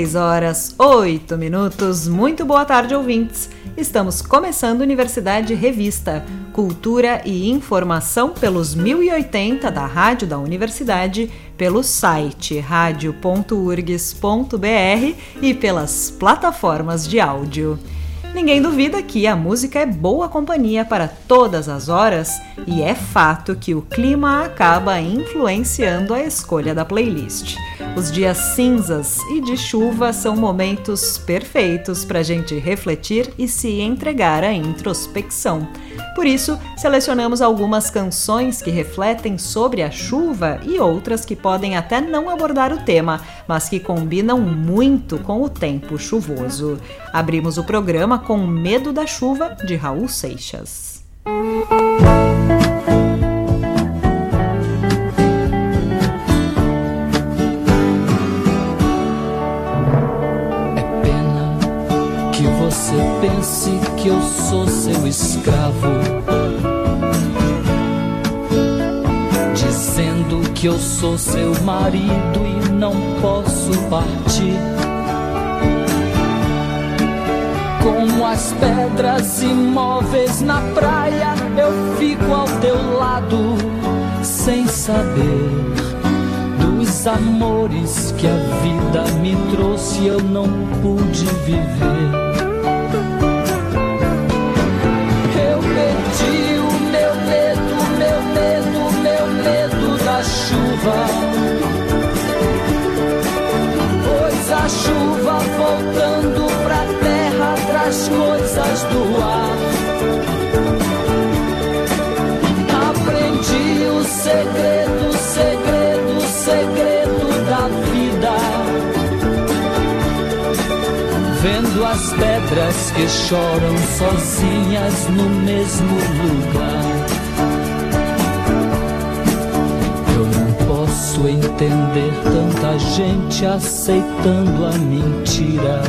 6 horas 8 minutos. Muito boa tarde, ouvintes. Estamos começando Universidade Revista, cultura e informação pelos 1080 da Rádio da Universidade, pelo site radio.urgs.br e pelas plataformas de áudio. Ninguém duvida que a música é boa companhia para todas as horas e é fato que o clima acaba influenciando a escolha da playlist. Os dias cinzas e de chuva são momentos perfeitos para a gente refletir e se entregar à introspecção. Por isso, selecionamos algumas canções que refletem sobre a chuva e outras que podem até não abordar o tema, mas que combinam muito com o tempo chuvoso. Abrimos o programa com Medo da Chuva, de Raul Seixas. É pena que você pense que eu sou seu escravo. Dizendo que eu sou seu marido e não posso partir. As pedras imóveis na praia, eu fico ao teu lado, sem saber dos amores que a vida me trouxe, eu não pude viver. Do ar. Aprendi o segredo, segredo, segredo da vida. Vendo as pedras que choram sozinhas no mesmo lugar. Posso entender tanta gente aceitando a mentira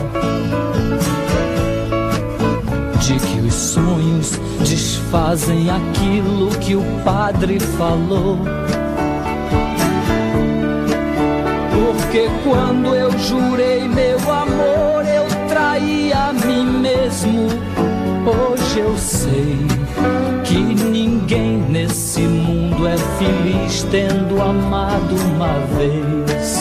de que os sonhos desfazem aquilo que o padre falou. Porque quando eu jurei meu amor, eu traí a mim mesmo. Hoje eu sei que ninguém nesse mundo é feliz tendo amado uma vez.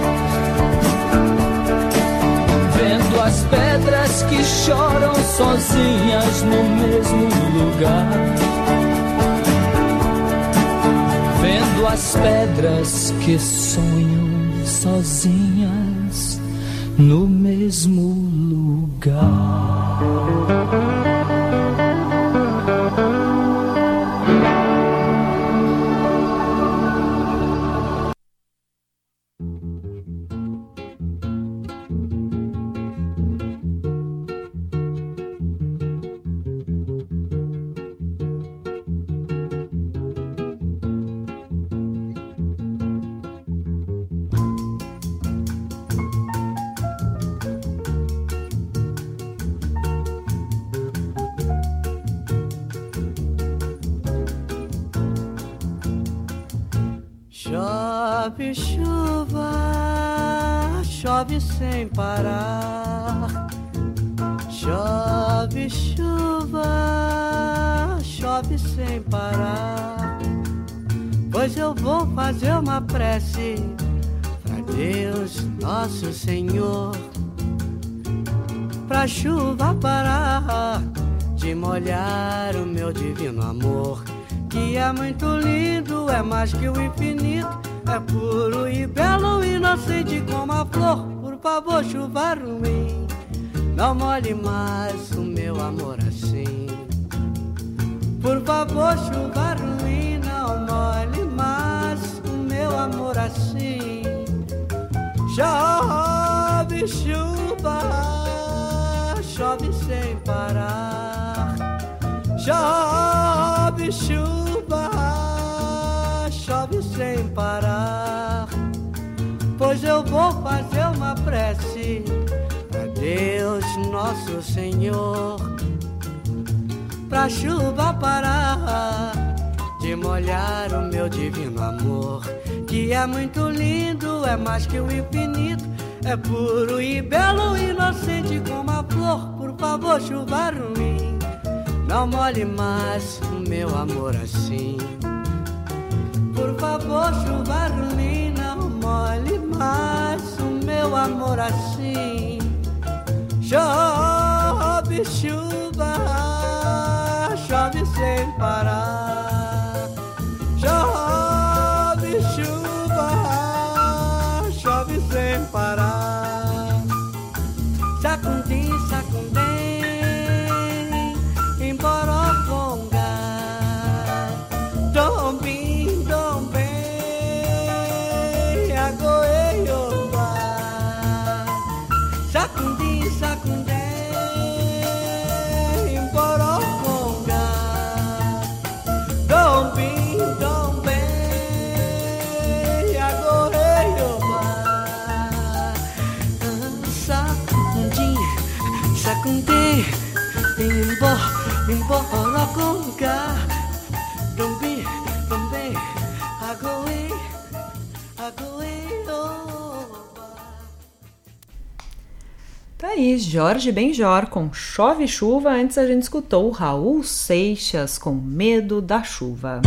As pedras que choram sozinhas no mesmo lugar. Vendo as pedras que sonham sozinhas no mesmo lugar. Chove sem parar. Pois eu vou fazer uma prece pra Deus nosso Senhor, pra chuva parar de molhar o meu divino amor que é muito lindo, é mais que o infinito, é puro e belo, inocente como a flor. Por favor, chuva ruim, não molhe mais o meu amor. Por favor, chuva ruim, não molhe mais o meu Chove chuva, chove sem parar. Chove chuva, chove sem parar. Pois eu vou fazer uma prece a Deus Nosso Senhor, pra chuva parar de molhar o meu divino amor que é muito lindo, é mais que o infinito, é puro e belo, inocente como a flor. Por favor, chuva ruim, não molhe mais o meu amor assim. Por favor, chuva ruim, não molhe mais o meu amor assim. Chove chuva, chove sem parar. Jorge Benjor com Chove Chuva. Antes a gente escutou Raul Seixas com Medo da Chuva.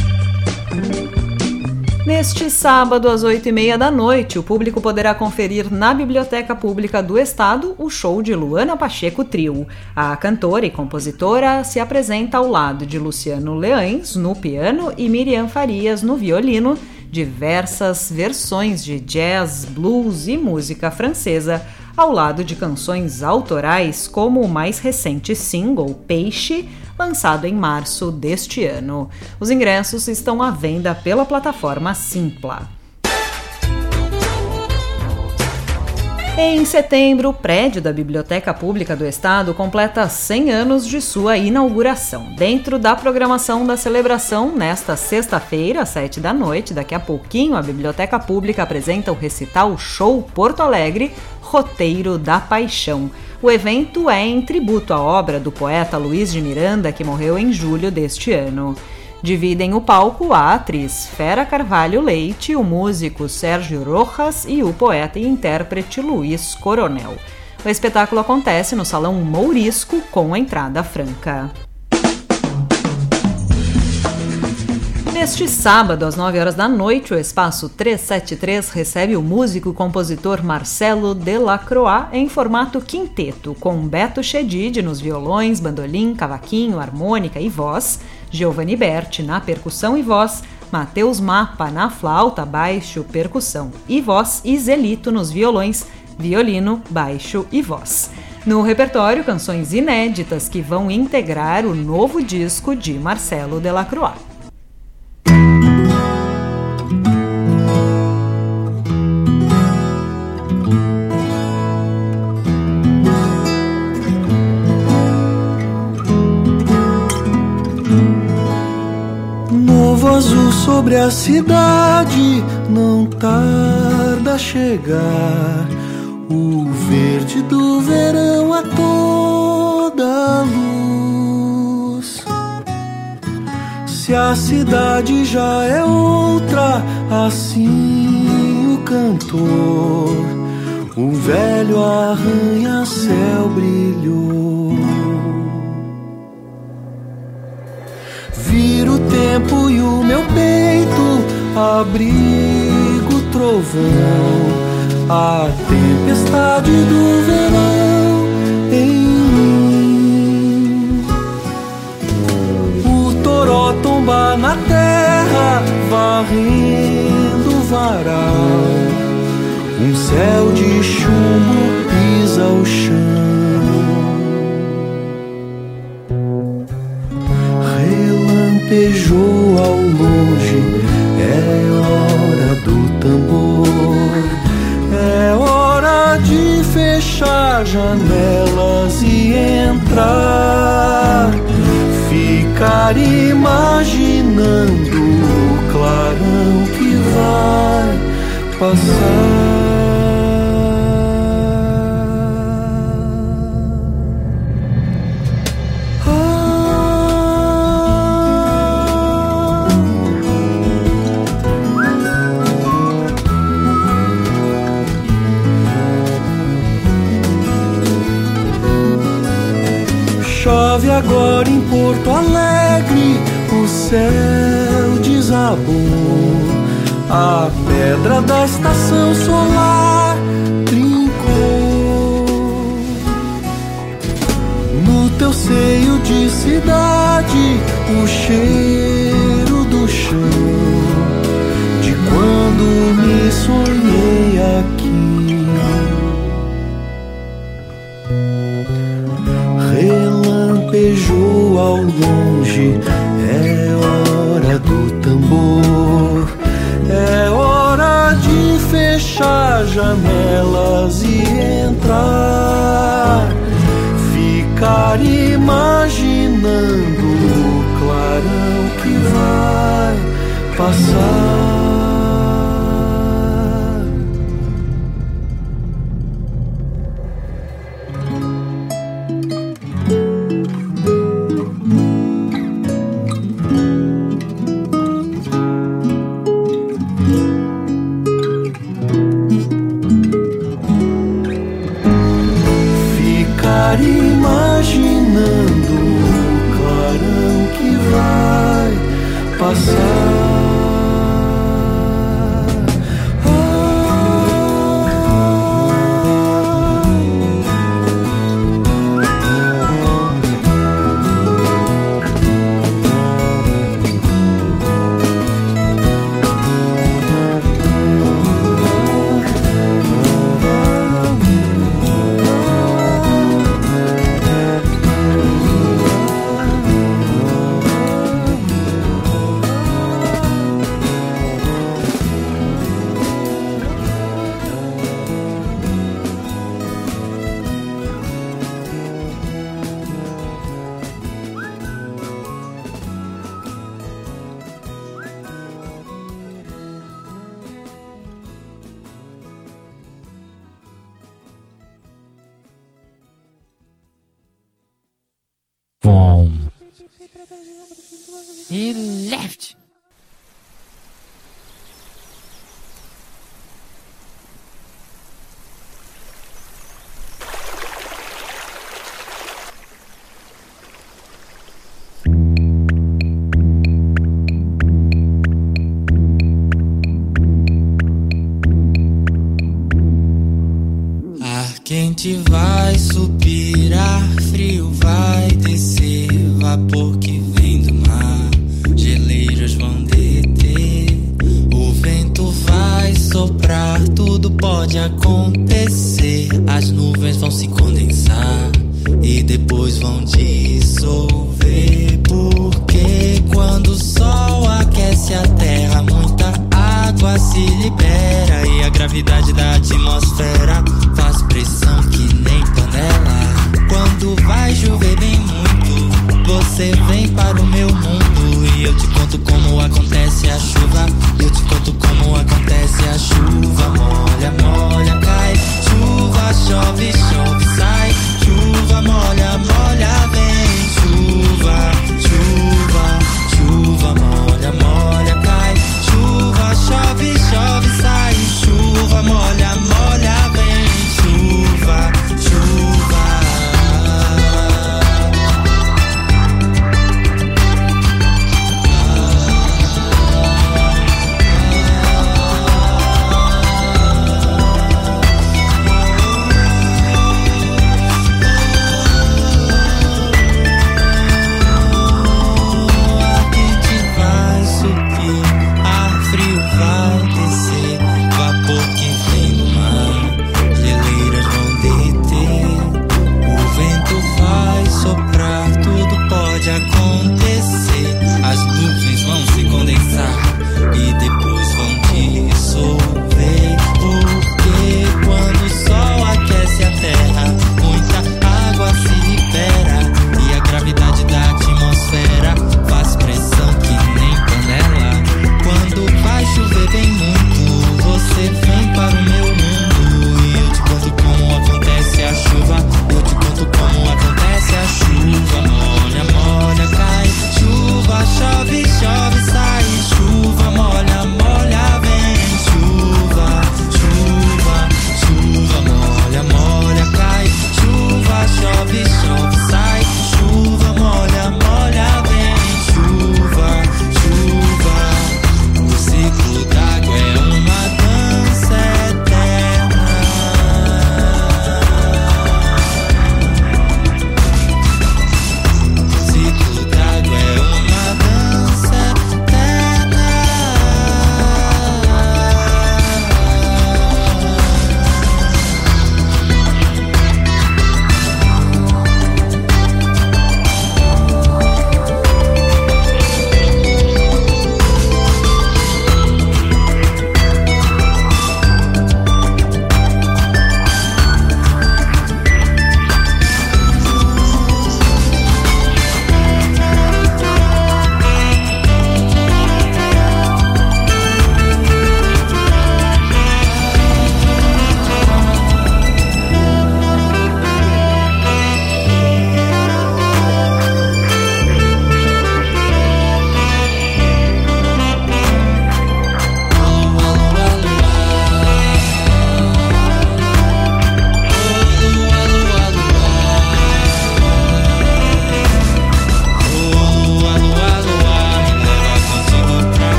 Neste sábado, às oito e meia da noite, o público poderá conferir na Biblioteca Pública do Estado o show de Luana Pacheco Trio. A cantora e compositora se apresenta ao lado de Luciano Leães no piano e Miriam Farias no violino, diversas versões de jazz, blues e música francesa, ao lado de canções autorais como o mais recente single Peixe, lançado em março deste ano. Os ingressos estão à venda pela plataforma Simpla. Em setembro, o prédio da Biblioteca Pública do Estado completa 100 anos de sua inauguração. Dentro da programação da celebração, nesta sexta-feira, às 7 da noite, daqui a pouquinho, a Biblioteca Pública apresenta o recital Show Porto Alegre Roteiro da Paixão. O evento é em tributo à obra do poeta Luiz de Miranda, que morreu em julho deste ano. Dividem o palco a atriz Fera Carvalho Leite, o músico Sérgio Rojas e o poeta e intérprete Luiz Coronel. O espetáculo acontece no Salão Mourisco com entrada franca. Neste sábado, às 9 horas da noite, o Espaço 373 recebe o músico e compositor Marcelo Delacroix em formato quinteto, com Beto Chedid nos violões, bandolim, cavaquinho, harmônica e voz, Giovanni Berti na percussão e voz, Matheus Mapa na flauta, baixo, percussão e voz e Zelito nos violões, violino, baixo e voz. No repertório, canções inéditas que vão integrar o novo disco de Marcelo Delacroix. Sobre a cidade, não tarda a chegar. O verde do verão a toda luz. Se a cidade já é outra, assim o cantor, o velho arranha-céu brilhou. Tempo e o meu peito abrigo trovão. A tempestade do verão em mim. O toró tomba na terra, varrendo o varal. Um céu de chumbo pisa o chão. lampejou ao longe. É hora do tambor, é hora de fechar janelas e entrar. Ficar imaginando o clarão que vai passar. agora em Porto Alegre o céu desabou. A pedra da estação solar trincou. No teu seio de cidade, o cheiro do chão. De quando me sonhei aqui. ao longe.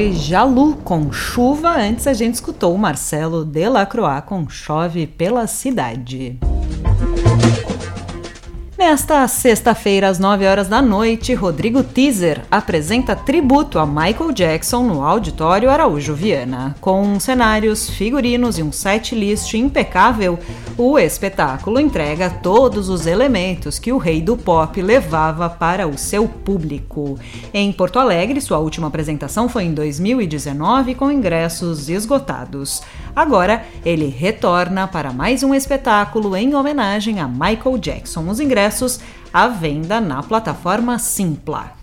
Foi Jalu com chuva. Antes a gente escutou o Marcelo Delacroix com Chove pela Cidade. Nesta sexta-feira, às 9 horas da noite, Rodrigo Teaser apresenta tributo a Michael Jackson no Auditório Araújo Viana. Com cenários, figurinos e um set list impecável, o espetáculo entrega todos os elementos que o rei do pop levava para o seu público. Em Porto Alegre, sua última apresentação foi em 2019 com ingressos esgotados. Agora, ele retorna para mais um espetáculo em homenagem a Michael Jackson. Os ingressos à venda na plataforma Simpla.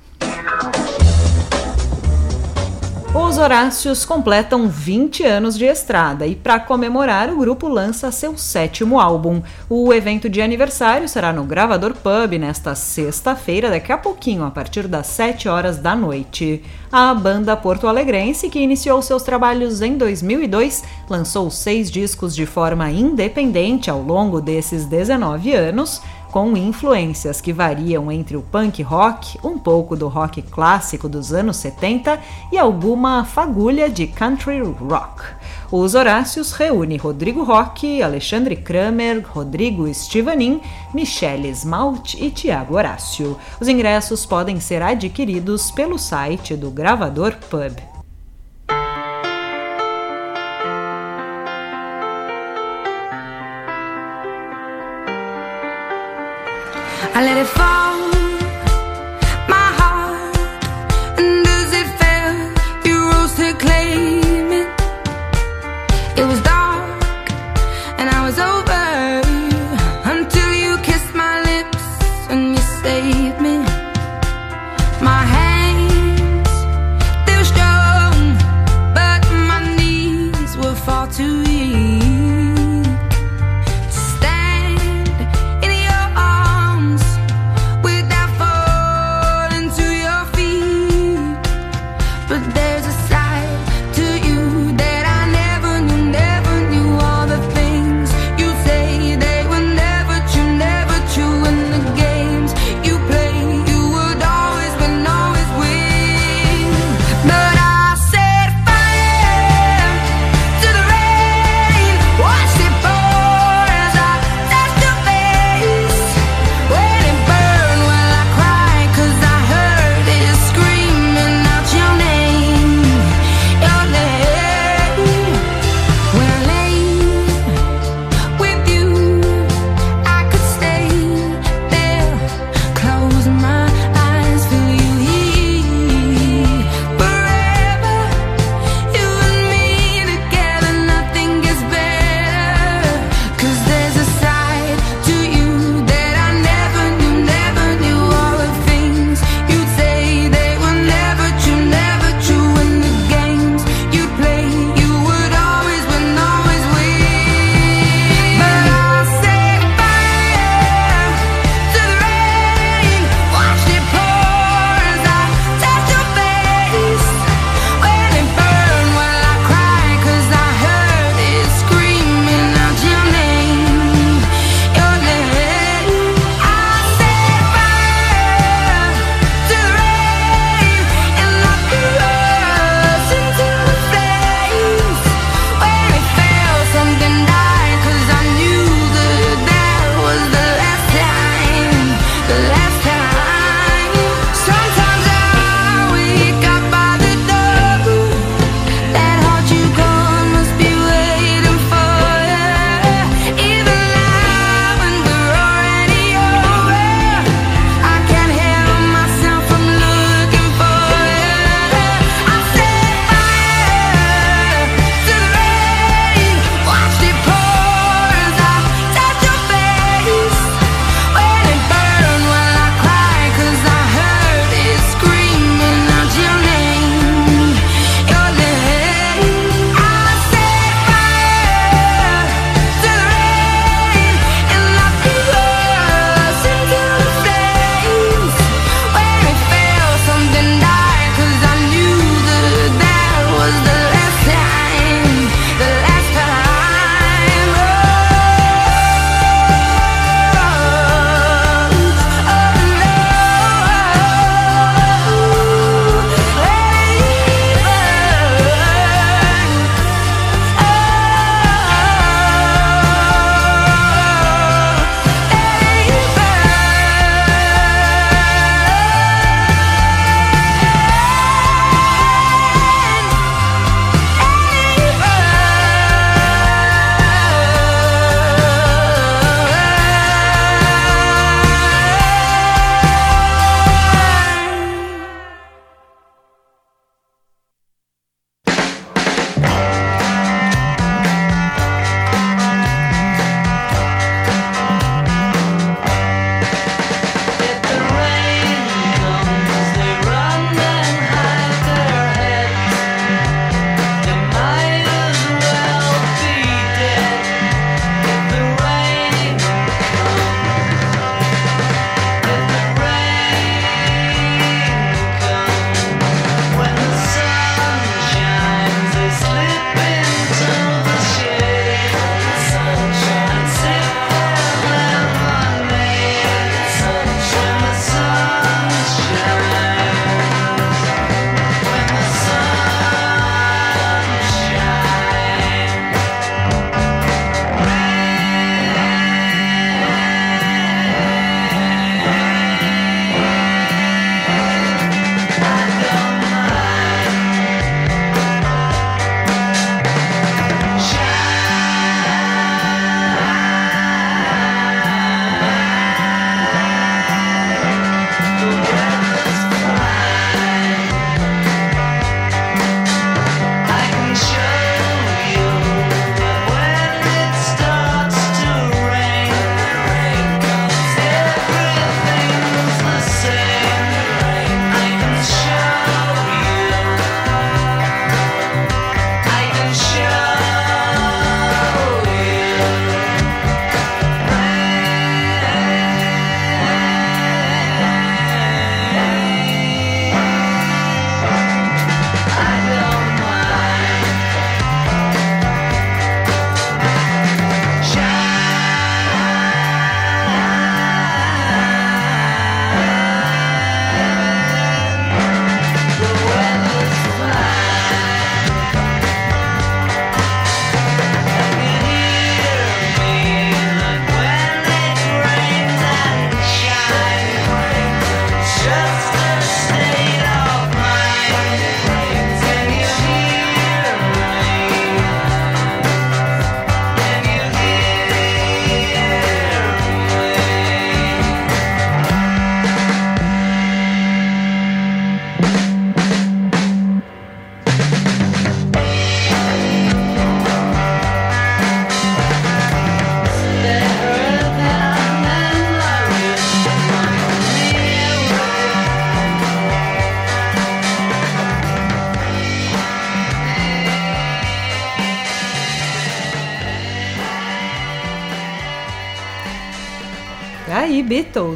Os Horácios completam 20 anos de estrada e, para comemorar, o grupo lança seu sétimo álbum. O evento de aniversário será no Gravador Pub nesta sexta-feira, daqui a pouquinho, a partir das 7 horas da noite. A banda porto-alegrense, que iniciou seus trabalhos em 2002, lançou seis discos de forma independente ao longo desses 19 anos com influências que variam entre o punk rock, um pouco do rock clássico dos anos 70 e alguma fagulha de country rock. Os Horácios reúne Rodrigo Roque, Alexandre Kramer, Rodrigo Stivanin, Michele Smalt e Tiago Horácio. Os ingressos podem ser adquiridos pelo site do Gravador Pub. I let it fall,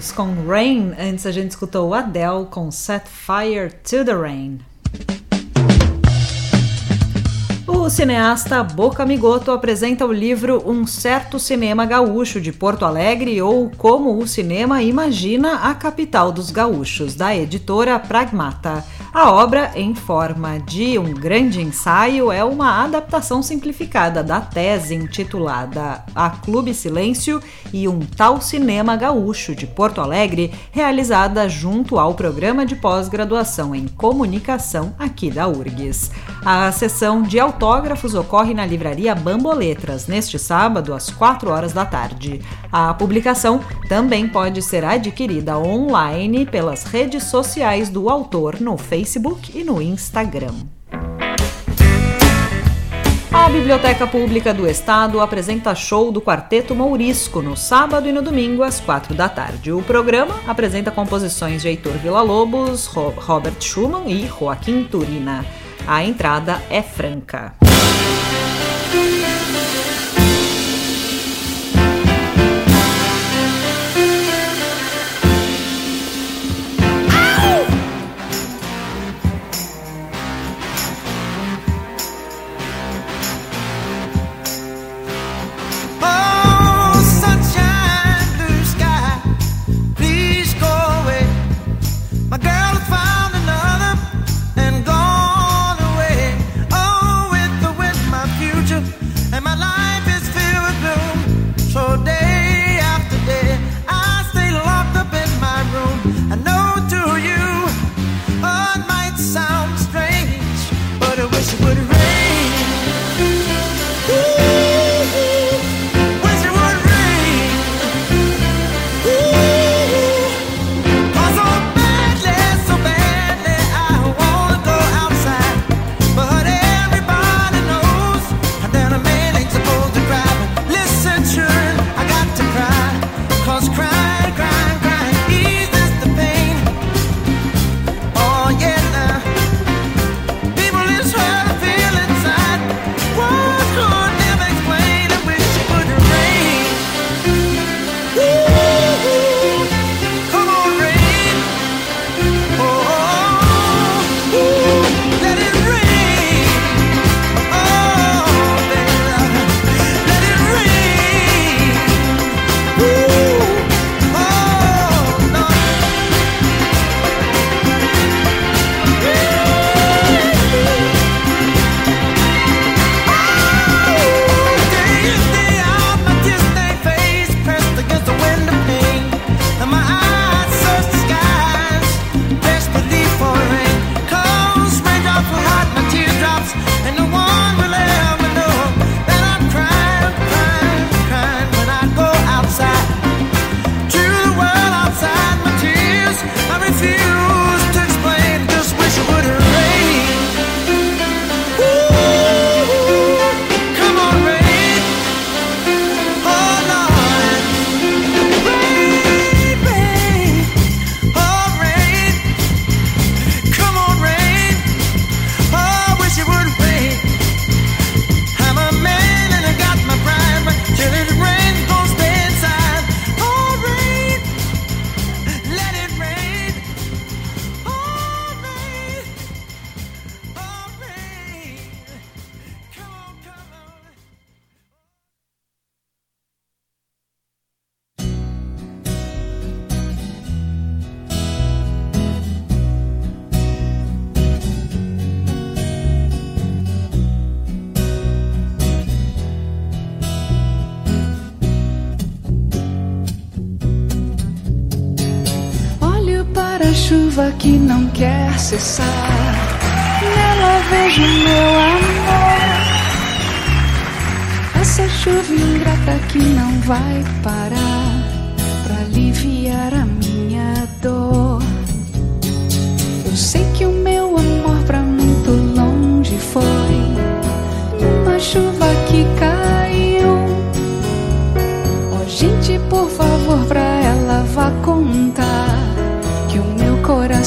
Com Rain. Antes a gente escutou Adele com Set Fire to the Rain. O cineasta Boca Migoto apresenta o livro Um Certo Cinema Gaúcho de Porto Alegre ou Como o Cinema Imagina a Capital dos Gaúchos, da editora Pragmata. A obra, em forma de um grande ensaio, é uma adaptação simplificada da tese intitulada A Clube Silêncio e um Tal Cinema Gaúcho de Porto Alegre, realizada junto ao programa de pós-graduação em comunicação aqui da URGS. A sessão de autógrafos ocorre na livraria Bamboletras, neste sábado, às 4 horas da tarde. A publicação também pode ser adquirida online pelas redes sociais do autor no Facebook e no Instagram. A Biblioteca Pública do Estado apresenta show do Quarteto Mourisco no sábado e no domingo às quatro da tarde. O programa apresenta composições de Heitor Villa-Lobos, Robert Schumann e Joaquim Turina. A entrada é franca. Cessar. Nela vejo meu amor. Essa chuva ingrata que não vai parar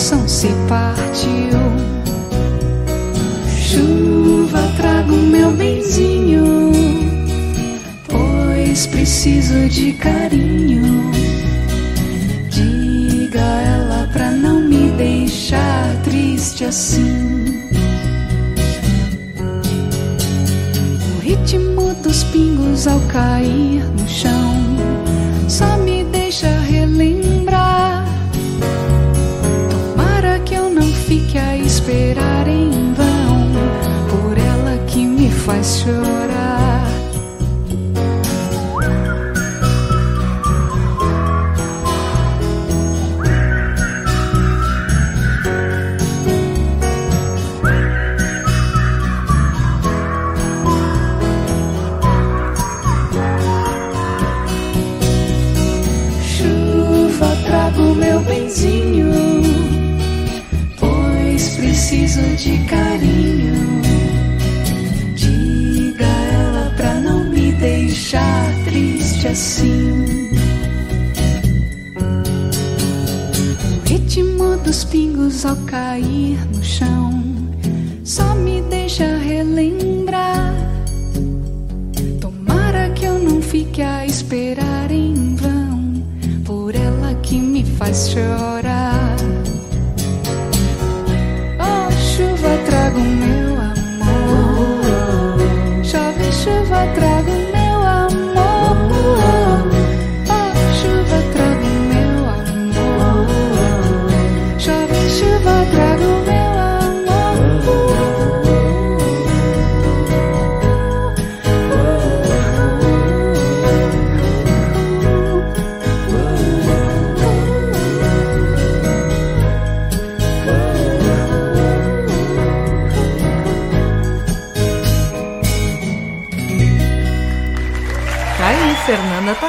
coração se partiu. Chuva, trago meu benzinho, pois preciso de carinho. Diga ela pra não me deixar triste assim. O ritmo dos pingos ao cair no chão me assim. O ritmo dos pingos ao cair no chão só me deixa relembrar. Tomara que eu não fique a esperar em vão por ela que me faz chorar.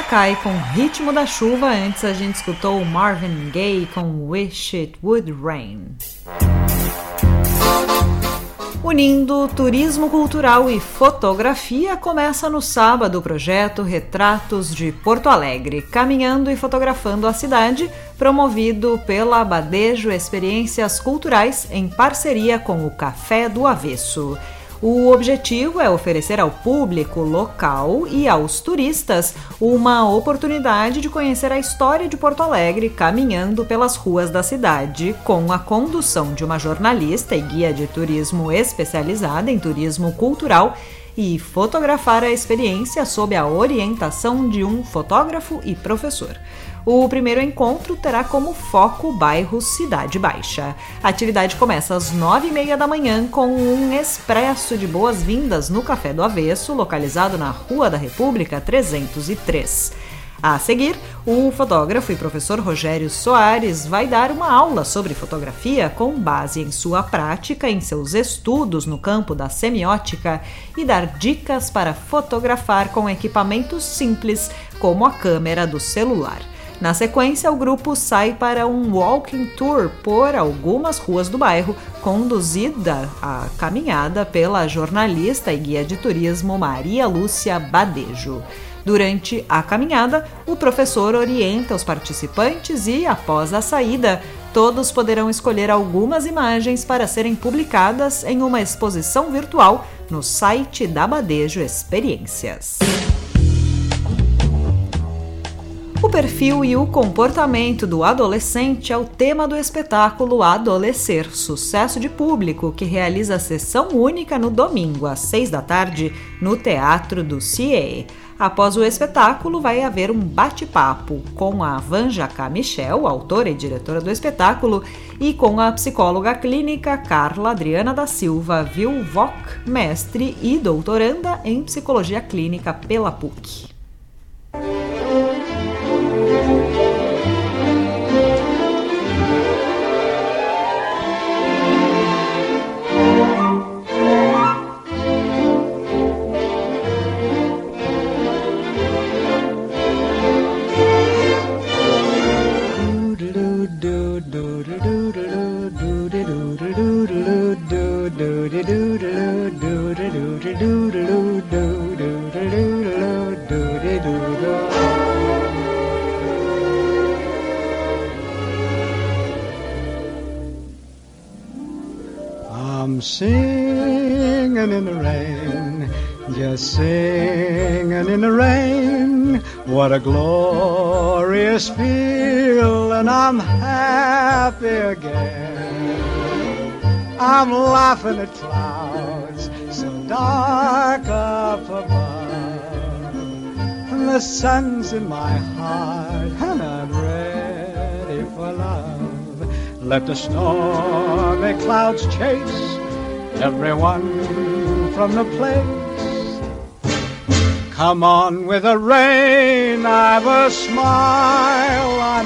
Takai com Ritmo da Chuva. Antes a gente escutou Marvin Gaye com Wish It Would Rain. Unindo turismo cultural e fotografia, começa no sábado o projeto Retratos de Porto Alegre, caminhando e fotografando a cidade, promovido pela Badejo Experiências Culturais em parceria com o Café do Avesso. O objetivo é oferecer ao público local e aos turistas uma oportunidade de conhecer a história de Porto Alegre caminhando pelas ruas da cidade, com a condução de uma jornalista e guia de turismo especializada em turismo cultural e fotografar a experiência sob a orientação de um fotógrafo e professor. O primeiro encontro terá como foco o bairro Cidade Baixa. A atividade começa às nove e meia da manhã com um expresso de boas-vindas no Café do Avesso, localizado na Rua da República 303. A seguir, o fotógrafo e professor Rogério Soares vai dar uma aula sobre fotografia com base em sua prática em seus estudos no campo da semiótica e dar dicas para fotografar com equipamentos simples, como a câmera do celular. Na sequência, o grupo sai para um walking tour por algumas ruas do bairro, conduzida a caminhada pela jornalista e guia de turismo Maria Lúcia Badejo. Durante a caminhada, o professor orienta os participantes e, após a saída, todos poderão escolher algumas imagens para serem publicadas em uma exposição virtual no site da Badejo Experiências. O perfil e o comportamento do adolescente é o tema do espetáculo Adolescer, sucesso de público, que realiza sessão única no domingo, às seis da tarde, no Teatro do CIE. Após o espetáculo, vai haver um bate-papo com a Vanja K. Michel, autora e diretora do espetáculo, e com a psicóloga clínica Carla Adriana da Silva Vilvoc, mestre e doutoranda em psicologia clínica pela PUC. At clouds so dark up above. And the sun's in my heart, and I'm ready for love. Let the stormy clouds chase everyone from the place. Come on with the rain, I've a smile on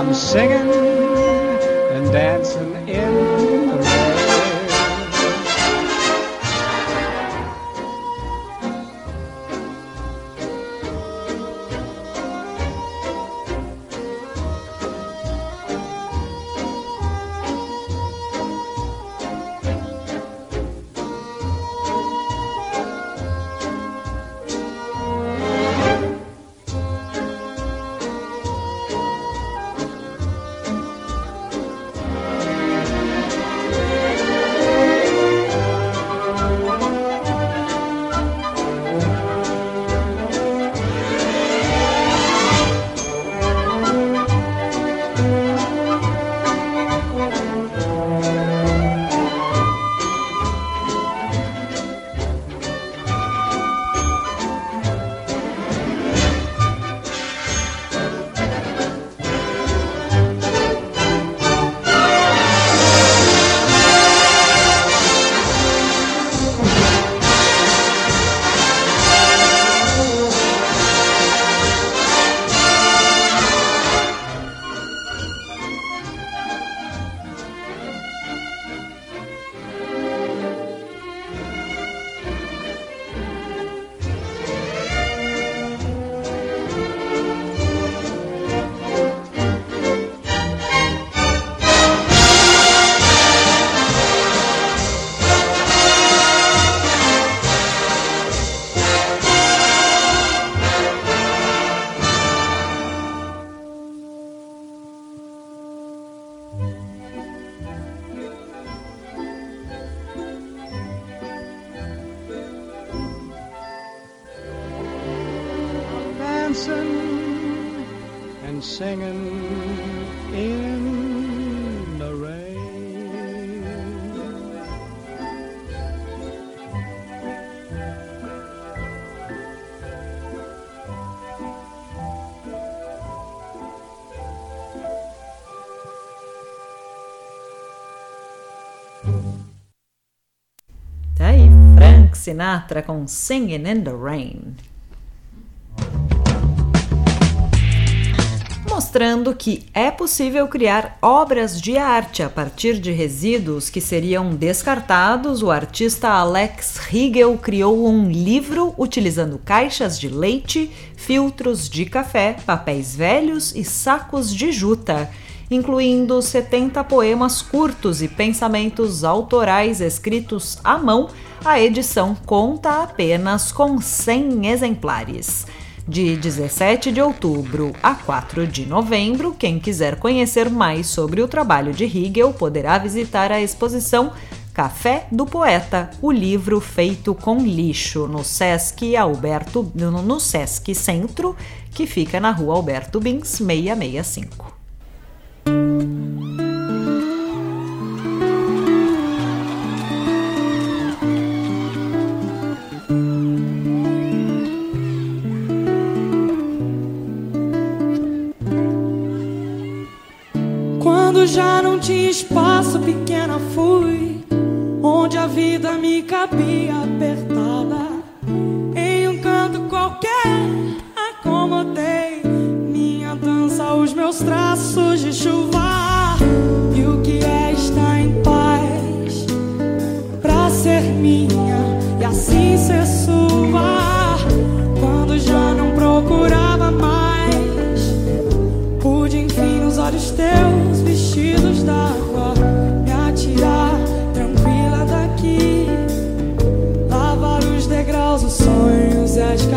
I'm singing and dancing in Sinatra com Singing in the Rain. Mostrando que é possível criar obras de arte a partir de resíduos que seriam descartados, o artista Alex Riegel criou um livro utilizando caixas de leite, filtros de café, papéis velhos e sacos de juta incluindo 70 poemas curtos e pensamentos autorais escritos à mão, a edição conta apenas com 100 exemplares. De 17 de outubro a 4 de novembro, quem quiser conhecer mais sobre o trabalho de Hegel poderá visitar a exposição Café do Poeta, o livro feito com lixo, no Sesc Alberto, no Sesc Centro, que fica na rua Alberto Bins 665. Tinha espaço, pequena fui, onde a vida me cabia apertada. Em um canto qualquer, acomodei minha dança, os meus traços de chuva.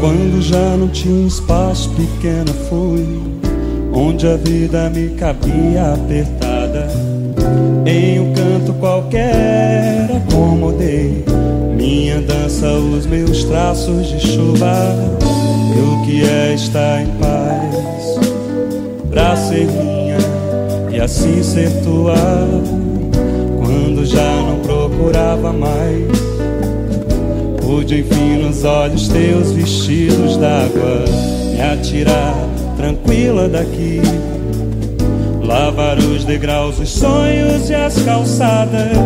Quando já não tinha espaço, pequena fui, onde a vida me cabia apertada. Em um canto qualquer acomodei minha dança, os meus traços de chuva. Eu que é estar em paz, pra ser minha e assim ser tua. Quando já não procurava mais Pude enfim nos olhos teus vestidos d'água. Me atirar tranquila daqui. Lavar os degraus, os sonhos e as calçadas.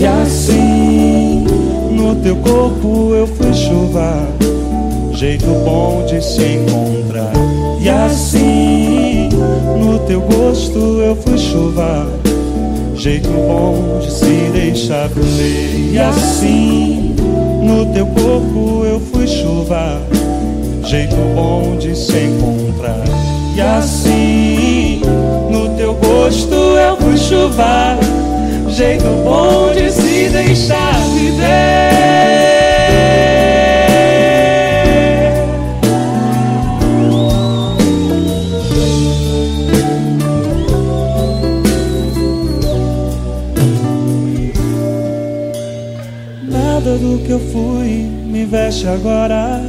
E assim no teu corpo eu fui chuva. Jeito bom de se encontrar. E assim no teu gosto eu fui chuva jeito bom de se deixar viver. E assim, no teu corpo eu fui chuva, jeito bom de se encontrar. E assim, no teu gosto eu fui chuva, jeito bom de se deixar viver. Veste agora.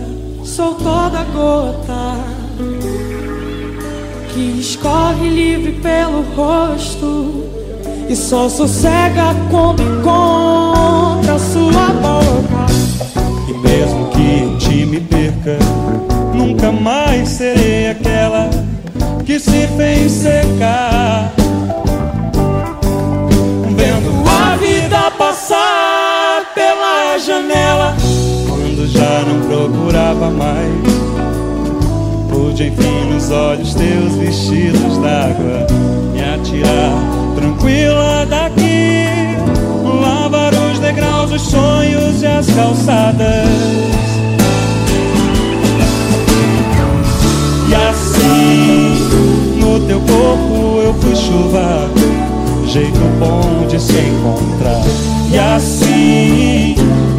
Sou toda gota que escorre livre pelo rosto e só sossega quando encontra sua boca. E mesmo que em ti me perca, nunca mais serei aquela que se fez secar. Procurava mais. Pude enfim nos olhos teus vestidos d'água me atirar tranquila daqui, lavar os degraus, os sonhos e as calçadas. E assim, no teu corpo eu fui chuva, jeito bom de se encontrar. E assim,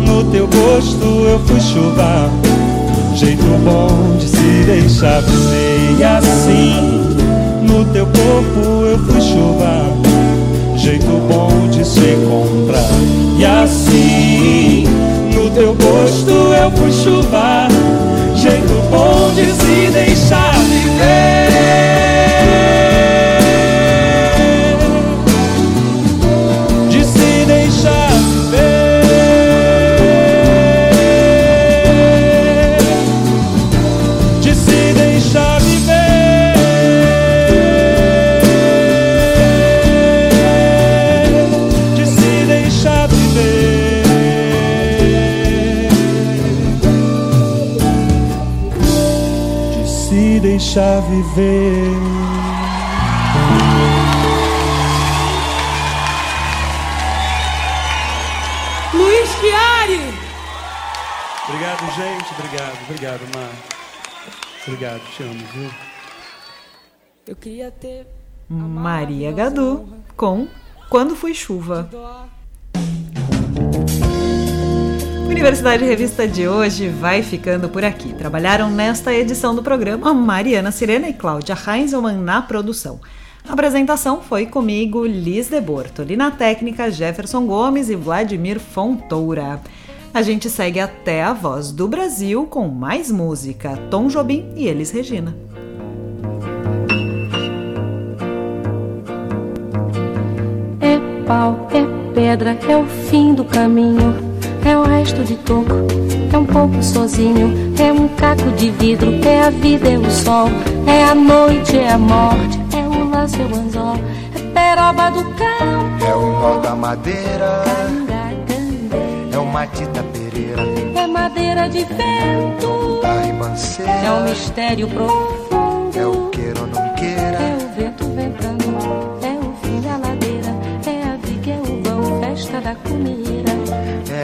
no teu gosto eu fui chuva, jeito bom de se deixar viver. E assim, no teu corpo eu fui chuva, jeito bom de se encontrar. E assim, no teu gosto eu fui chuva, jeito bom de se deixar viver. Viver. Luiz Chiari! Obrigado, gente. Obrigado, obrigado, Mar. Obrigado, te amo, viu? Eu queria ter Maria Gadu com Quando Fui Chuva. Universidade Revista de hoje vai ficando por aqui. Trabalharam nesta edição do programa Mariana Sirena e Cláudia Heinzelmann na produção. A apresentação foi comigo, Liz de Bortoli, na técnica Jefferson Gomes e Vladimir Fontoura. A gente segue até a Voz do Brasil com mais música, Tom Jobim e Elis Regina. É pau, é pedra, é o fim do caminho. É o resto de toco, é um pouco sozinho. É um caco de vidro, é a vida, é o sol. É a noite, é a morte, é o laço, é o anzol. É peroba do campo, É o nó da madeira, é o Matita Pereira. É ladeira de vento. Da ribanceira. É um mistério profundo. É o queira ou não queira. É o vento ventando. É o fim da ladeira. É a viga, é o vão, festa da comida.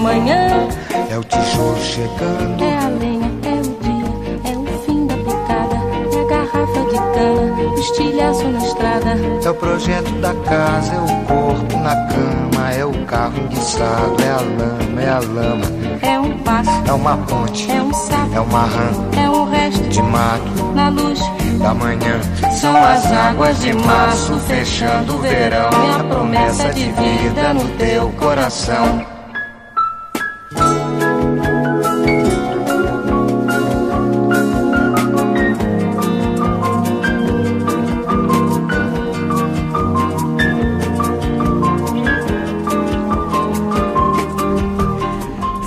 Manhã. É o tijolo chegando. É a lenha, é o dia. É o fim da picada. É a garrafa de cana. Estilhaço na estrada. É o projeto da casa. É o corpo na cama. É o carro enguiçado. É a lama. É a lama. É um passo. É uma ponte. É um sapo. É uma rã. É um resto de mato. Na luz da manhã. São as águas de março fechando o verão. É a promessa de vida no teu coração.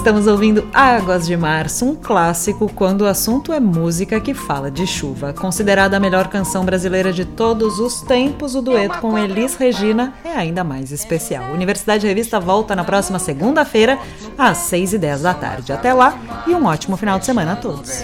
Estamos ouvindo Águas de Março, um clássico quando o assunto é música que fala de chuva. Considerada a melhor canção brasileira de todos os tempos, o dueto com Elis Regina é ainda mais especial. Universidade Revista volta na próxima segunda-feira, às 6h10 da tarde. Até lá e um ótimo final de semana a todos.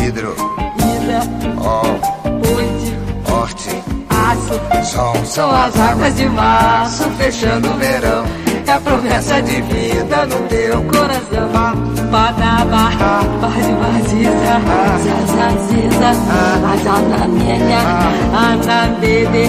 Hidro. Ida. Ó. Pute. Horte. Aço. Som. São as águas de março fechando o verão. É a promessa de vida no teu coração. Badaba, bade baziza, zazaziza, azanamenya, anabebe,